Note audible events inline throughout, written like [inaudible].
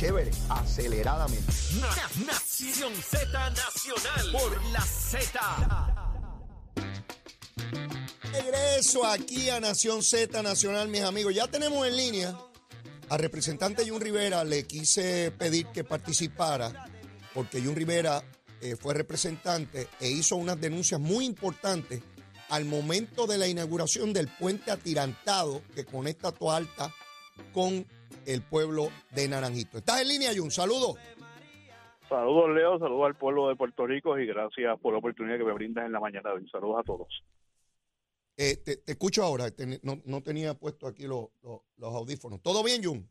chévere, aceleradamente. Nación Z Nacional por la Z. Regreso aquí a Nación Z Nacional, mis amigos. Ya tenemos en línea al representante Jun Rivera. Le quise pedir que participara porque Jun Rivera eh, fue representante e hizo unas denuncias muy importantes al momento de la inauguración del puente atirantado que conecta Toa Alta con el pueblo de Naranjito. ¿Estás en línea, Jun? Saludos. Saludos, Leo. Saludos al pueblo de Puerto Rico y gracias por la oportunidad que me brindas en la mañana. de hoy. Saludos a todos. Eh, te, te escucho ahora. Ten- no, no tenía puesto aquí los, audífonos. ¿Todo bien, Jun?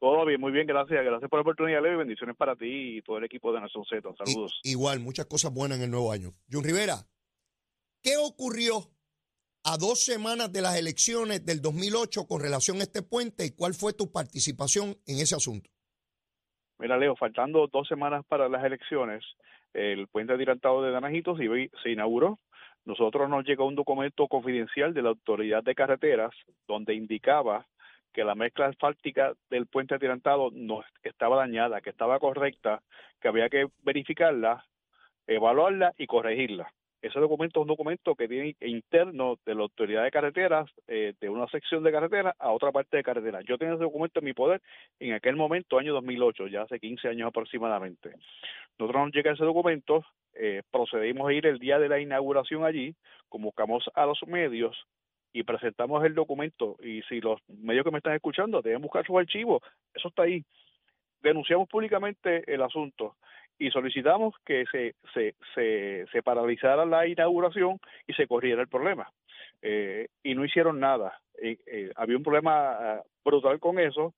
Todo bien, muy bien, gracias. Gracias por la oportunidad, Leo, y bendiciones para ti y todo el equipo de Nación Z. Saludos. igual, muchas cosas buenas en el nuevo año. Jun Rivera, ¿qué ocurrió a dos semanas de las elecciones del 2008 con relación a este puente y cuál fue tu participación en ese asunto? Mira, Leo, faltando dos semanas para las elecciones, el puente atirantado de Naranjito se, inauguró. Nosotros nos llegó un documento confidencial de la Autoridad de Carreteras donde indicaba que la mezcla asfáltica del puente atirantado no estaba dañada, que estaba correcta, que había que verificarla, evaluarla y corregirla. Ese documento es un documento que tiene interno de la Autoridad de Carreteras, eh, de una sección de carretera a otra parte de carretera. Yo tenía ese documento en mi poder en aquel momento, año 2008, ya hace 15 años aproximadamente. Nosotros nos llega ese documento, eh, procedimos a ir el día de la inauguración allí, convocamos a los medios y presentamos el documento. Y si los medios que me están escuchando deben buscar sus archivos, eso está ahí. Denunciamos públicamente el asunto y solicitamos que se, se, se, se paralizara la inauguración y se corriera el problema. Eh, y no hicieron nada. Eh, eh, había un problema ah, brutal con eso.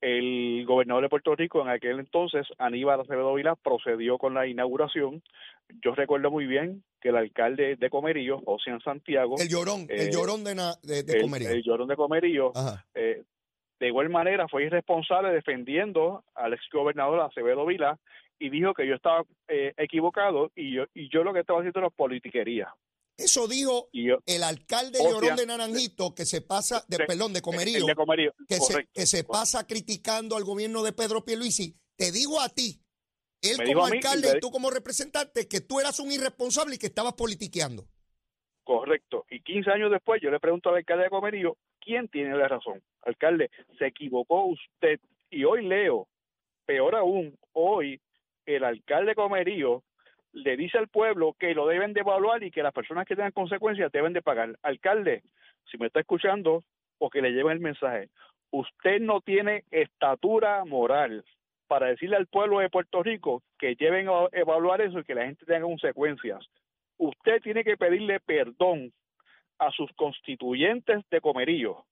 El gobernador de Puerto Rico en aquel entonces, Aníbal Acevedo Vila, procedió con la inauguración. Yo recuerdo muy bien que el alcalde de Comerillo, Ocean Santiago, El llorón, el Eh, llorón de, na- de, de Comerío. el llorón de eh, de igual manera fue irresponsable defendiendo al ex gobernador Acevedo Vila y dijo que yo estaba eh, equivocado y yo y yo lo que estaba haciendo era politiquería. Eso dijo yo, el alcalde llorón de Naranjito que se pasa, de, De- perdón, de Comerío, de que se, que se pasa criticando al gobierno de Pedro Pierluisi. Te digo a ti, él como mí y alcalde y tú como representante, que tú eras un irresponsable y que estabas politiqueando. Correcto. Y 15 años después yo le pregunto al alcalde de Comerillo, ¿quién tiene la razón? Alcalde, se equivocó usted. Y hoy leo, peor aún, hoy el alcalde de Comerillo le dice al pueblo que lo deben de evaluar y que las personas que tengan consecuencias deben de pagar. Alcalde, si me está escuchando, o que le lleven el mensaje, usted no tiene estatura moral para decirle al pueblo de Puerto Rico que lleven a evaluar eso y que la gente tenga consecuencias usted tiene que pedirle perdón a sus constituyentes de Comerillo,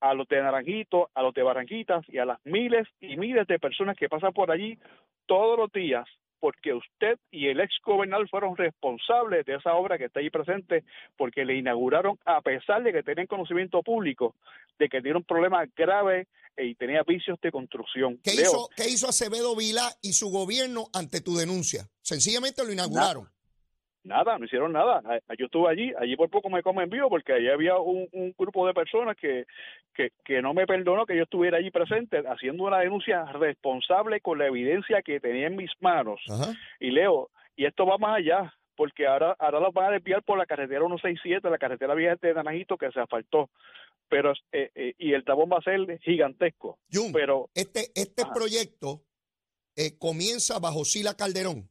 a los de Naranjito, a los de Barranquitas y a las miles y miles de personas que pasan por allí todos los días, porque usted y el ex gobernador fueron responsables de esa obra que está ahí presente, porque le inauguraron a pesar de que tenían conocimiento público de que tiene un problema grave y tenía vicios de construcción. ¿Qué Leo, hizo, ¿Qué hizo Acevedo Vilá y su gobierno ante tu denuncia? Sencillamente lo inauguraron. Nada, no hicieron nada. Yo estuve allí, allí por poco me comen vivo porque allí había un, un grupo de personas que, que, que no me perdonó que yo estuviera allí presente haciendo una denuncia responsable con la evidencia que tenía en mis manos. Ajá. Y Leo, y esto va más allá, porque ahora, ahora los van a desviar por la carretera 167, la carretera vieja de Naranjito que se asfaltó. Pero, eh, eh, y el tabón va a ser gigantesco. Jun, Pero este, este Ajá. proyecto eh, comienza bajo Sila Calderón.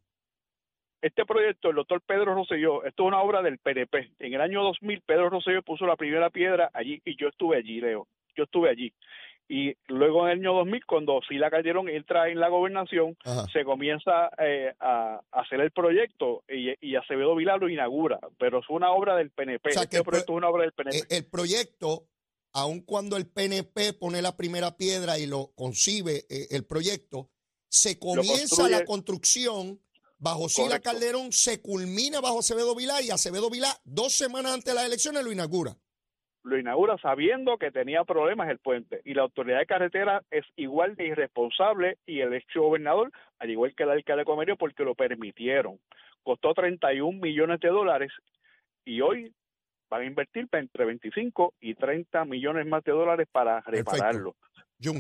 Este proyecto, el doctor Pedro Rosselló, esto es una obra del PNP. En el año 2000, Pedro Rosselló puso la primera piedra allí y yo estuve allí, Leo. Yo estuve allí. Y luego en el año 2000, cuando Sila Calderón entra en la gobernación, Ajá. se comienza eh, a, a hacer el proyecto y, y Acevedo Vilá lo inaugura. Pero es una obra del PNP. O sea, este pro- proyecto es una obra del PNP. Eh, el proyecto, aun cuando el PNP pone la primera piedra y lo concibe eh, el proyecto, se comienza la construcción bajo Sila. Calderón, se culmina bajo Acevedo Vilá y Acevedo Vilá dos semanas antes de las elecciones lo inaugura. lo inaugura sabiendo que tenía problemas el puente y la autoridad de carretera es igual de irresponsable y el ex gobernador, al igual que el alcalde de Comerio, porque lo permitieron. Costó 31 millones de dólares y hoy van a invertir entre 25 y 30 millones más de dólares para repararlo.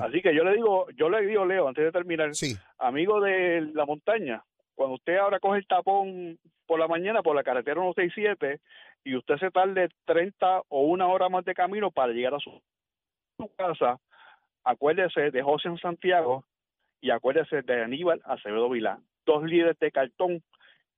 Así que yo le digo, yo le digo, Leo, antes de terminar, Sí, amigo de la montaña, cuando usted ahora coge el tapón por la mañana por la carretera 167 y usted se tarde 30 o una hora más de camino para llegar a su, casa, acuérdese de José Santiago y acuérdese de Aníbal Acevedo Vilá, dos líderes de cartón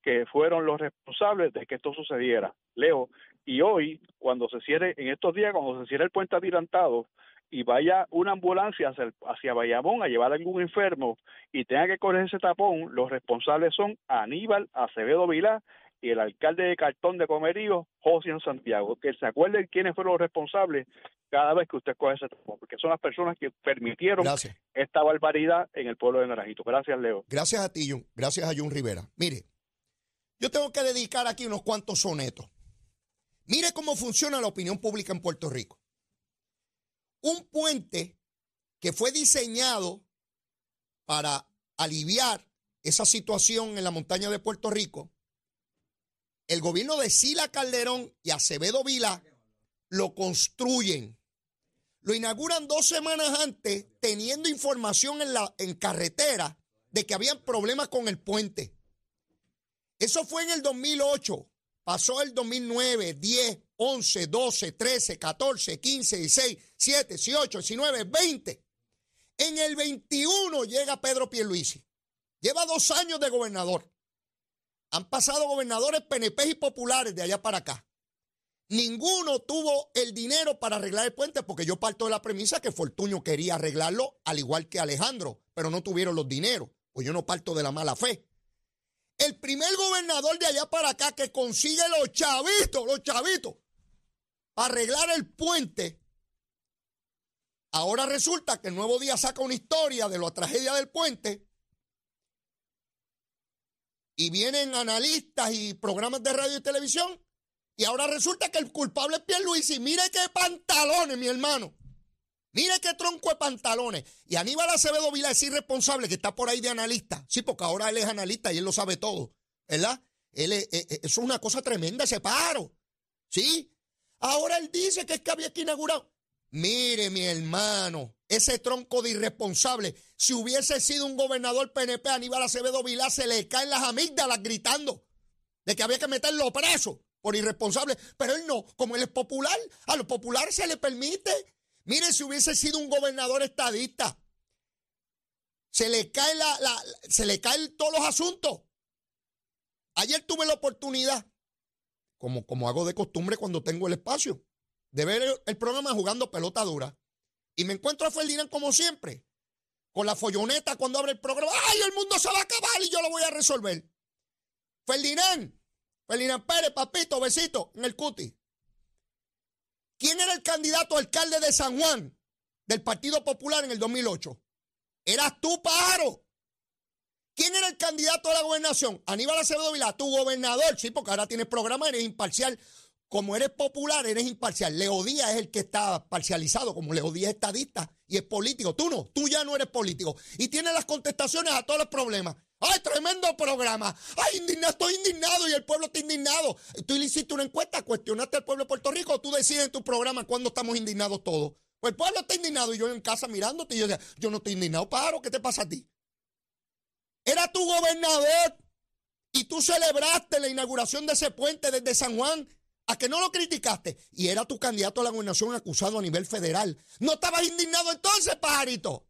que fueron los responsables de que esto sucediera. Leo, y hoy, cuando se cierre, en estos días, cuando se cierre el puente atirantado y vaya una ambulancia hacia, el- hacia Bayamón a llevar a algún enfermo y tenga que correr ese tapón, los responsables son Aníbal Acevedo Vilá y el alcalde de Cartón de Comerío, José Santiago. Que se acuerden quiénes fueron los responsables cada vez que usted coge ese tapón, porque son las personas que permitieron gracias. esta barbaridad en el pueblo de Naranjito. Gracias, Leo. Gracias a ti, Jun. Gracias a Jun Rivera. Mire, yo tengo que dedicar aquí unos cuantos sonetos. Mire cómo funciona la opinión pública en Puerto Rico. Un puente que fue diseñado para aliviar esa situación en la montaña de Puerto Rico, el gobierno de Sila Calderón y Acevedo Vila lo construyen. Lo inauguran dos semanas antes, teniendo información en, la, en carretera de que habían problemas con el puente. Eso fue en el 2008. Pasó el 2009, 10, 11, 12, 13, 14, 15, 16, 17, 18, 19, 20. En el 21 llega Pedro Pierluisi. Lleva dos años de gobernador. Han pasado gobernadores PNP y populares de allá para acá. Ninguno tuvo el dinero para arreglar el puente porque yo parto de la premisa que Fortuño quería arreglarlo al igual que Alejandro, pero no tuvieron los dineros. Pues yo no parto de la mala fe. El primer gobernador de allá para acá que consigue los chavitos, los chavitos, para arreglar el puente. Ahora resulta que el nuevo día saca una historia de la tragedia del puente y vienen analistas y programas de radio y televisión y ahora resulta que el culpable es Pierluisi. Mire qué pantalones, mi hermano. Mire qué tronco de pantalones. Y Aníbal Acevedo Vila es irresponsable que está por ahí de analista. Sí, porque ahora él es analista y él lo sabe todo. ¿Verdad? Él es- eh, eh, eso es una cosa tremenda, ese paro. ¿Sí? Ahora él dice que es que había que inaugurar. Mire, mi hermano, ese tronco de irresponsable. Si hubiese sido un gobernador PNP, Aníbal Acevedo Vilá se le caen las amígdalas gritando de que había que meterlo preso por irresponsable. Pero él no, como él es popular, a los populares se le permite. Mire, si hubiese sido un gobernador estadista, se le la- se le caen todos los asuntos. Ayer tuve la oportunidad, como, como hago de costumbre cuando tengo el espacio, de ver el, programa jugando pelota dura. Y me encuentro a Ferdinand como siempre, con la folloneta cuando abre el programa. ¡Ay, el mundo se va a acabar y yo lo voy a resolver! Ferdinand, Ferdinand Pérez, papito, besito, en el cuti. ¿Quién era el candidato alcalde de San Juan del Partido Popular en el 2008? Eras tú, pájaro. ¿Quién era el candidato a la gobernación? Aníbal Acevedo Vilá, tu gobernador. Sí, porque ahora tienes programa, eres imparcial. Como eres popular, eres imparcial. Leo Díaz es el que está parcializado, como Leo Díaz es estadista y es político. Tú no, tú ya no eres político. Y tienes las contestaciones a todos los problemas. ¡Ay, tremendo programa! ¡Ay, indignado, estoy indignado y el pueblo está indignado! Tú le hiciste una encuesta, cuestionaste al pueblo de Puerto Rico, tú decides en tu programa cuándo estamos indignados todos. Pues el pueblo está indignado y yo en casa mirándote y yo yo no estoy indignado, paro, ¿qué te pasa a ti? Era tu gobernador y tú celebraste la inauguración de ese puente desde San Juan a que no lo criticaste y era tu candidato a la gobernación acusado a nivel federal. ¿No estabas indignado entonces, pajarito?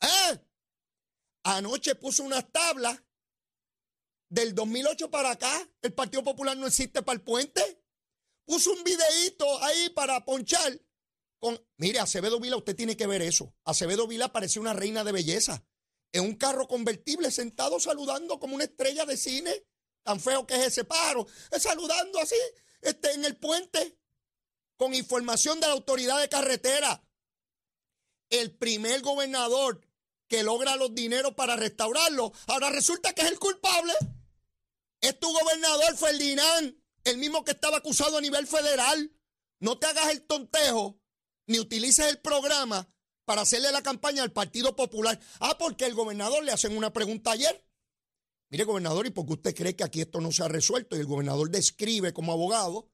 ¿Eh? Anoche puso unas tablas del 2008 para acá. El Partido Popular no existe para el puente. Puso un videíto ahí para ponchar. Con, mire, Acevedo Vila, usted tiene que ver eso. Acevedo Vila parecía una reina de belleza. En un carro convertible, sentado saludando como una estrella de cine. Tan feo que es ese pájaro. Eh, Saludando así, este, en el puente. Con información de la autoridad de carretera. El primer gobernador que logra los dineros para restaurarlo. Ahora resulta que es el culpable. Es tu gobernador, Ferdinand, el mismo que estaba acusado a nivel federal. No te hagas el tontejo, ni utilices el programa para hacerle la campaña al Partido Popular. Ah, porque el gobernador le hacen una pregunta ayer. Mire, gobernador, ¿y por qué usted cree que aquí esto no se ha resuelto? Y el gobernador describe como abogado.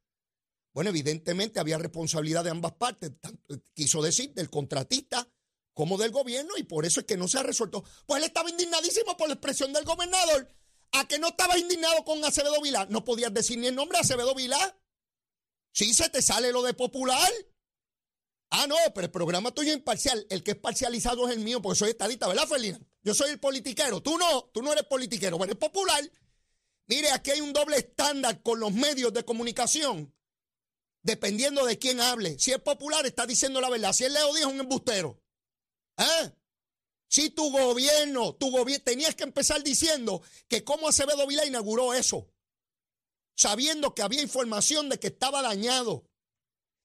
Bueno, evidentemente había responsabilidad de ambas partes. Tanto, quiso decir del contratista como del gobierno y por eso es que no se ha resuelto. Pues él estaba indignadísimo por la expresión del gobernador. ¿A que no estaba indignado con Acevedo Vilá? No podías decir ni el nombre de Acevedo Vilá. Sí, se te sale lo de popular. Ah, no, pero el programa tuyo es imparcial. El que es parcializado es el mío, porque soy estadista, ¿verdad, Felina? Yo soy el politiquero. Tú no, tú no eres politiquero, pero eres popular. Mire, aquí hay un doble estándar con los medios de comunicación, dependiendo de quién hable. Si es popular, está diciendo la verdad. Si él Leo dijo un embustero. ¿Eh? Si tu gobierno, tu gobierno, tenías que empezar diciendo que cómo Acevedo Vila inauguró eso, sabiendo que había información de que estaba dañado.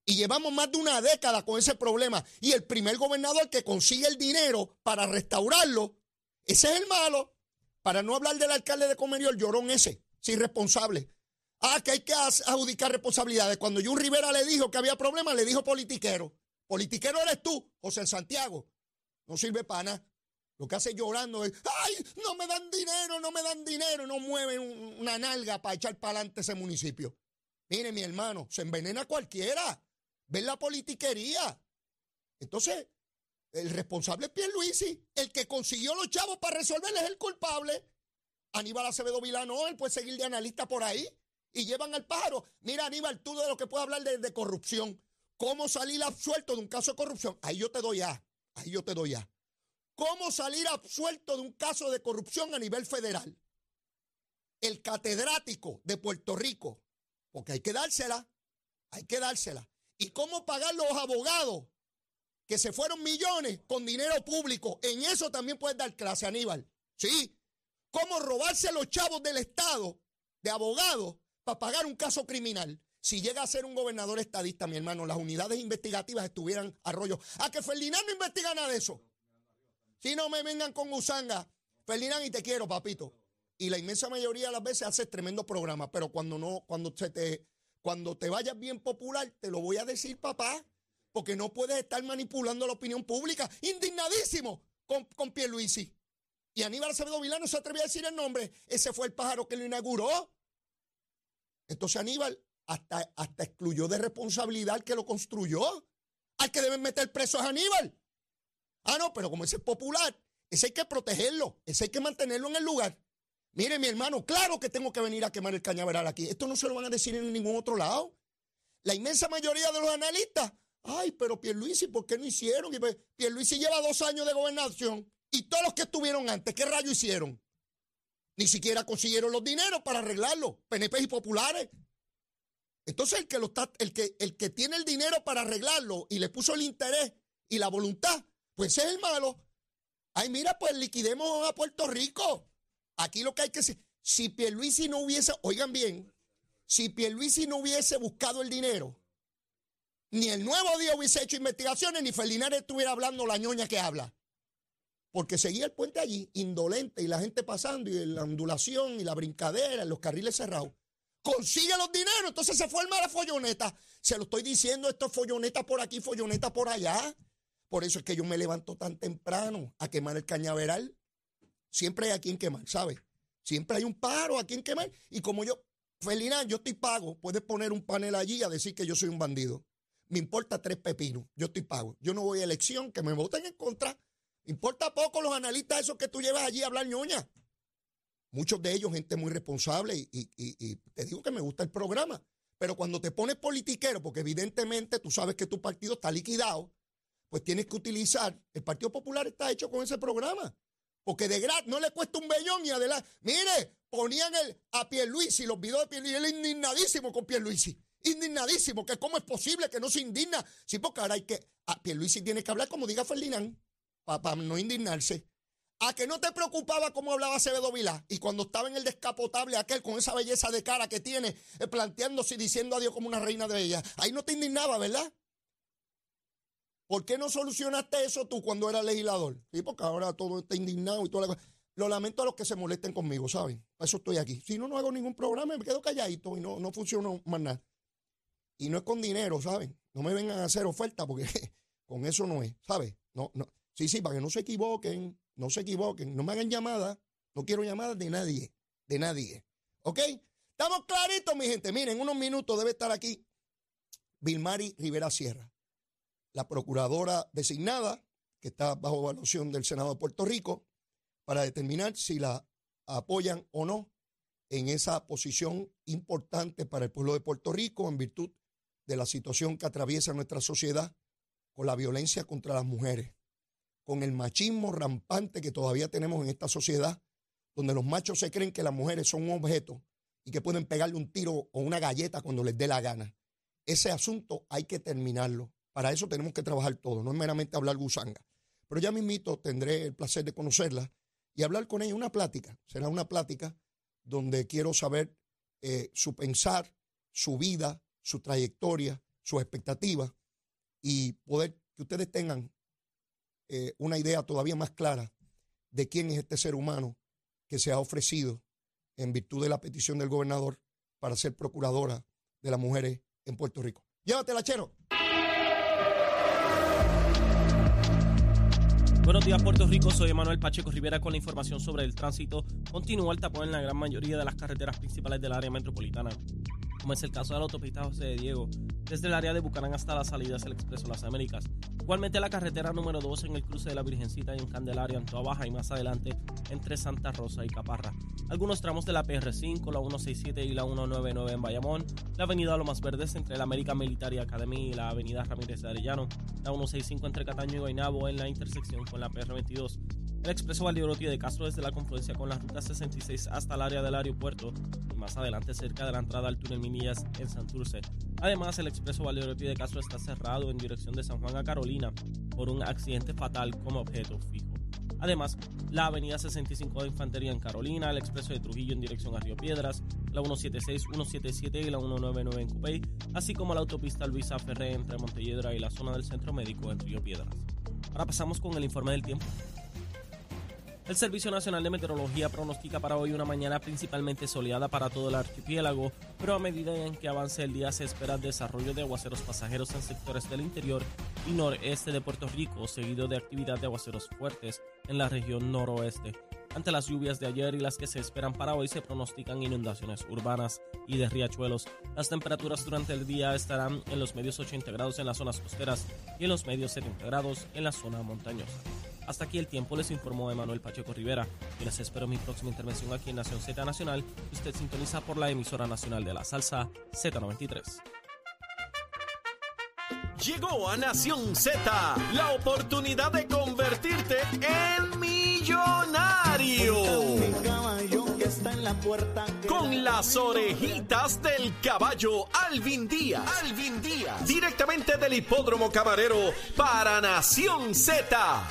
Y llevamos más de una década con ese problema. Y el primer gobernador que consigue el dinero para restaurarlo, ese es el malo. Para no hablar del alcalde de Comerio, el llorón ese, sin responsable. Ah, que hay que adjudicar responsabilidades. Cuando Jun Rivera le dijo que había problemas, le dijo politiquero. Politiquero eres tú, José Santiago. No sirve para nada. Lo que hace llorando es, ay, no me dan dinero, no me dan dinero, no mueven una nalga para echar para adelante ese municipio. Mire, mi hermano, se envenena cualquiera. Ven la politiquería. Entonces, el responsable es Pierluisi. El que consiguió los chavos para resolver es el culpable. Aníbal Acevedo Vilano, él puede seguir de analista por ahí. Y llevan al pájaro. Mira, Aníbal, tú de lo que puedes hablar de, de corrupción. ¿Cómo salir absuelto de un caso de corrupción? Ahí yo te doy ya. Ahí yo te doy ya. ¿Cómo salir absuelto de un caso de corrupción a nivel federal? El catedrático de Puerto Rico, porque hay que dársela, hay que dársela. ¿Y cómo pagar los abogados que se fueron millones con dinero público? En eso también puedes dar clase, Aníbal. Sí. ¿Cómo robarse los chavos del Estado de abogados para pagar un caso criminal? Si llega a ser un gobernador estadista, mi hermano, las unidades investigativas estuvieran a rollo. A que Ferdinand no investiga nada de eso. Si no me vengan con usanga. Ferdinand, y te quiero, papito. Y la inmensa mayoría de las veces hace tremendo programa, pero cuando no, cuando se te, cuando te vayas bien popular, te lo voy a decir, papá, porque no puedes estar manipulando la opinión pública. Indignadísimo con, con Pierluisi. Y Aníbal Acevedo Vilano no se atrevió a decir el nombre. Ese fue el pájaro que lo inauguró. Entonces Aníbal hasta, hasta excluyó de responsabilidad al que lo construyó. Al que deben meter preso es Aníbal. Ah, no, pero como ese es popular, ese hay que protegerlo, ese hay que mantenerlo en el lugar. Mire, mi hermano, claro que tengo que venir a quemar el cañaveral aquí. Esto no se lo van a decir en ningún otro lado. La inmensa mayoría de los analistas, ay, pero Pierluisi, ¿por qué no hicieron? Pues, Pierluisi lleva dos años de gobernación y todos los que estuvieron antes, ¿qué rayo hicieron? Ni siquiera consiguieron los dineros para arreglarlo, PNP y populares. Entonces el que, lo el, que, el que tiene el dinero para arreglarlo y le puso el interés y la voluntad, pues es el malo. Ay, mira, pues liquidemos a Puerto Rico. Aquí lo que hay que decir, si Pierluisi no hubiese, oigan bien, si Pierluisi no hubiese buscado el dinero, ni el nuevo día hubiese hecho investigaciones, ni Felinares estuviera hablando la ñoña que habla. Porque seguía el puente allí, indolente, y la gente pasando, y la ondulación, y la brincadera, los carriles cerrados consigue los dineros, entonces se forma la folloneta. Se lo estoy diciendo, esto es folloneta por aquí, folloneta por allá. Por eso es que yo me levanto tan temprano a quemar el cañaveral. Siempre hay a quien quemar, ¿sabes? Siempre hay un paro a quien quemar. Y como yo, Felina, yo estoy pago, puedes poner un panel allí a decir que yo soy un bandido. Me importa tres pepinos, yo estoy pago. Yo no voy a elección, que me voten en contra. Importa poco los analistas esos que tú llevas allí a hablar ñoña. Muchos de ellos, gente muy responsable, y, te digo que me gusta el programa. Pero cuando te pones politiquero, porque evidentemente tú sabes que tu partido está liquidado, pues tienes que utilizar. El Partido Popular está hecho con ese programa. Porque de gratis no le cuesta un bellón y adelante. Mire, ponían el, a Pierluisi, los videos de Pierluisi, él indignadísimo con Pierluisi. Indignadísimo, que cómo es posible que no se indigna. Sí, porque ahora hay que. A Pierluisi tiene que hablar como diga Ferdinand, para no indignarse. A que no te preocupaba cómo hablaba Acevedo Vilá. Y cuando estaba en el descapotable aquel con esa belleza de cara que tiene, eh, planteándose y diciendo adiós como una reina de ella. Ahí no te indignaba, ¿verdad? ¿Por qué no solucionaste eso tú cuando eras legislador? Sí, porque ahora todo está indignado y toda la cosa. Lo lamento a los que se molesten conmigo, ¿saben? Para eso estoy aquí. Si no, no hago ningún programa, me quedo calladito y no, no funciona más nada. Y no es con dinero, ¿saben? No me vengan a hacer oferta porque [laughs] con eso no es, ¿sabes? No, no. Sí, sí, para que no se equivoquen. No se equivoquen, no me hagan llamadas. No quiero llamadas de nadie, de nadie. ¿Ok? Estamos claritos, mi gente. Miren, en unos minutos debe estar aquí Vilmari Rivera Sierra, la procuradora designada que está bajo evaluación del Senado de Puerto Rico para determinar si la apoyan o no en esa posición importante para el pueblo de Puerto Rico en virtud de la situación que atraviesa nuestra sociedad con la violencia contra las mujeres, con el machismo rampante que todavía tenemos en esta sociedad, donde los machos se creen que las mujeres son un objeto y que pueden pegarle un tiro o una galleta cuando les dé la gana. Ese asunto hay que terminarlo. Para eso tenemos que trabajar todo, no es meramente hablar gusanga. Pero ya mismito tendré el placer de conocerla y hablar con ella una plática. Será una plática donde quiero saber eh, su pensar, su vida, su trayectoria, sus expectativas y poder que ustedes tengan eh, una idea todavía más clara de quién es este ser humano que se ha ofrecido en virtud de la petición del gobernador para ser procuradora de las mujeres en Puerto Rico. Llévatela, Chero. Buenos días, Puerto Rico. Soy Emanuel Pacheco Rivera con la información sobre el tránsito. Continúa el tapón en la gran mayoría de las carreteras principales del área metropolitana como es el caso de la autopista José de Diego, desde el área de Bucarán hasta la salida hacia el Expreso Las Américas. Igualmente la carretera número 2 en el cruce de la Virgencita y en Candelaria, en Toa Baja y más adelante entre Santa Rosa y Caparra. Algunos tramos de la PR5, la 167 y la 199 en Bayamón, la avenida Lomas Verdes entre la American Military Academy y la avenida Ramírez de Arellano, la 165 entre Cataño y Guaynabo en la intersección con la PR22, el expreso Valdeorotti de Castro desde la confluencia con la ruta 66 hasta el área del aeropuerto y más adelante cerca de la entrada al túnel Minillas en Santurce. Además, el expreso Valdeorotti de Castro está cerrado en dirección de San Juan a Carolina por un accidente fatal como objeto fijo. Además, la avenida 65 de Infantería en Carolina, el expreso de Trujillo en dirección a Río Piedras, la 176, 177 y la 199 en Cupey, así como la autopista Luisa Ferré entre Montelledra y la zona del Centro Médico en Río Piedras. Ahora pasamos con el informe del tiempo. El Servicio Nacional de Meteorología pronostica para hoy una mañana principalmente soleada para todo el archipiélago, pero a medida en que avance el día se espera desarrollo de aguaceros pasajeros en sectores del interior y noreste de Puerto Rico, seguido de actividad de aguaceros fuertes en la región noroeste. Ante las lluvias de ayer y las que se esperan para hoy se pronostican inundaciones urbanas y de riachuelos. Las temperaturas durante el día estarán en los medios 80 grados en las zonas costeras y en los medios 70 grados en la zona montañosa. Hasta aquí el tiempo, les informó Emanuel Pacheco Rivera. Y les espero mi próxima intervención aquí en Nación Z Nacional, usted sintoniza por la emisora nacional de la salsa Z93. Llegó a Nación Z la oportunidad de convertirte en millonario. Con las orejitas del caballo Alvin Díaz. Alvin Díaz. Directamente del hipódromo camarero para Nación Z.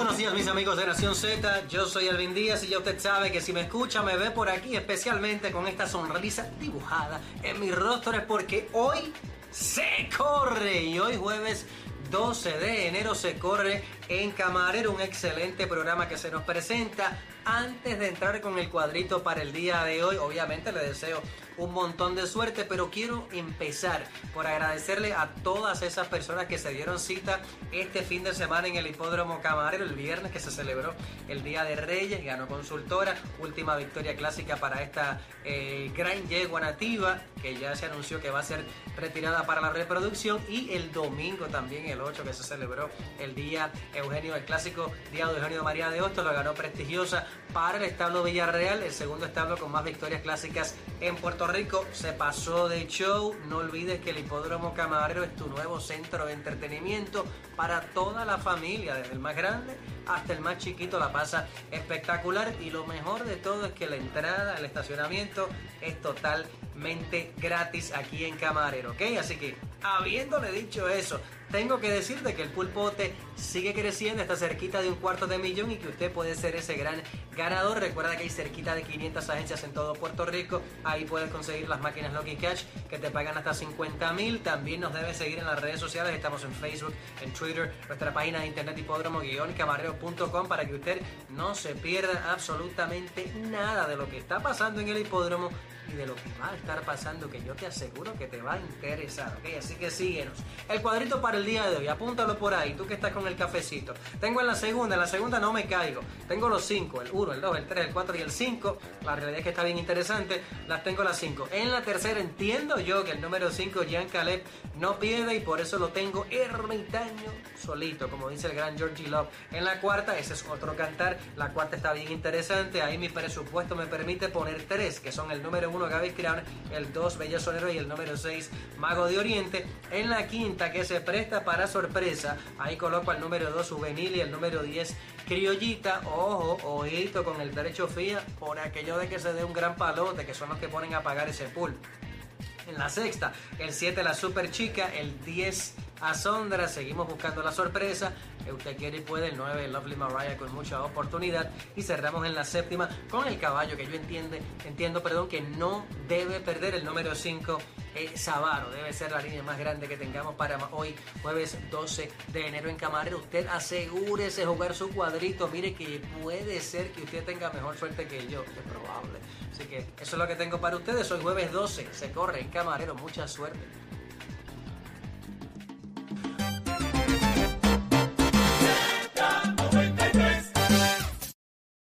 Buenos días mis amigos de Nación Z, yo soy Alvin Díaz y ya usted sabe que si me escucha, me ve por aquí, especialmente con esta sonrisa dibujada en mi rostro, es porque hoy se corre y hoy jueves 12 de enero se corre en Camarero, un excelente programa que se nos presenta. Antes de entrar con el cuadrito para el día de hoy, obviamente le deseo un montón de suerte, pero quiero empezar por agradecerle a todas esas personas que se dieron cita este fin de semana en el Hipódromo Camarero, el viernes que se celebró el Día de Reyes, ganó consultora, última victoria clásica para esta eh, gran yegua nativa que ya se anunció que va a ser retirada para la reproducción y el domingo también, el 8 que se celebró el Día Eugenio, el clásico Día de Eugenio María de Hostos, lo ganó prestigiosa para el establo Villarreal, el segundo establo con más victorias clásicas en Puerto Rico. Se pasó de show. No olvides que el Hipódromo Camarero es tu nuevo centro de entretenimiento para toda la familia, desde el más grande hasta el más chiquito. La pasa espectacular y lo mejor de todo es que la entrada, el estacionamiento es totalmente gratis aquí en Camarero, ¿ok? Así que, habiéndole dicho eso, tengo que decirte que el pulpote sigue creciendo, está cerquita de un cuarto de millón y que usted puede ser ese gran ganador. Recuerda que hay cerquita de 500 agencias en todo Puerto Rico. Ahí puedes conseguir las máquinas Lucky Cash que te pagan hasta 50 mil. También nos debes seguir en las redes sociales. Estamos en Facebook, en Twitter, nuestra página de internet hipódromo-camarero.com para que usted no se pierda absolutamente nada de lo que está pasando en el hipódromo y de lo que va a estar pasando que yo te aseguro que te va a interesar, ¿ok? Así que síguenos. El cuadrito para el día de hoy. Apúntalo por ahí, tú que estás con el cafecito. Tengo en la segunda, en la segunda no me caigo. Tengo los cinco, el 1, el 2, el 3, el 4 y el 5. La realidad es que está bien interesante. Las tengo las 5. En la tercera entiendo yo que el número 5, Jean Caleb, no pierde y por eso lo tengo ermitaño solito, como dice el gran Georgie Love. En la cuarta, ese es otro cantar. La cuarta está bien interesante. Ahí mi presupuesto me permite poner tres, que son el número 1, Gaby Crown, el 2, Bella Sonero y el número 6, Mago de Oriente. En la quinta, que se presta para sorpresa, ahí coloco el número 2, Juvenil y el número 10, Criollita. Ojo, ojito con el derecho FIA por aquello de que se dé un gran palote, que son los que ponen a pagar ese pool. En la sexta, el 7 la super chica, el 10 Sondra, seguimos buscando la sorpresa. Usted quiere y puede, el 9 Lovely Mariah con mucha oportunidad. Y cerramos en la séptima con el caballo que yo entiende, entiendo perdón, que no debe perder el número 5 eh, Sabaro. Debe ser la línea más grande que tengamos para hoy, jueves 12 de enero en Camarero. Usted asegúrese jugar su cuadrito. Mire que puede ser que usted tenga mejor suerte que yo. Es probable. Así que eso es lo que tengo para ustedes. Hoy jueves 12. Se corre en Camarero. Mucha suerte.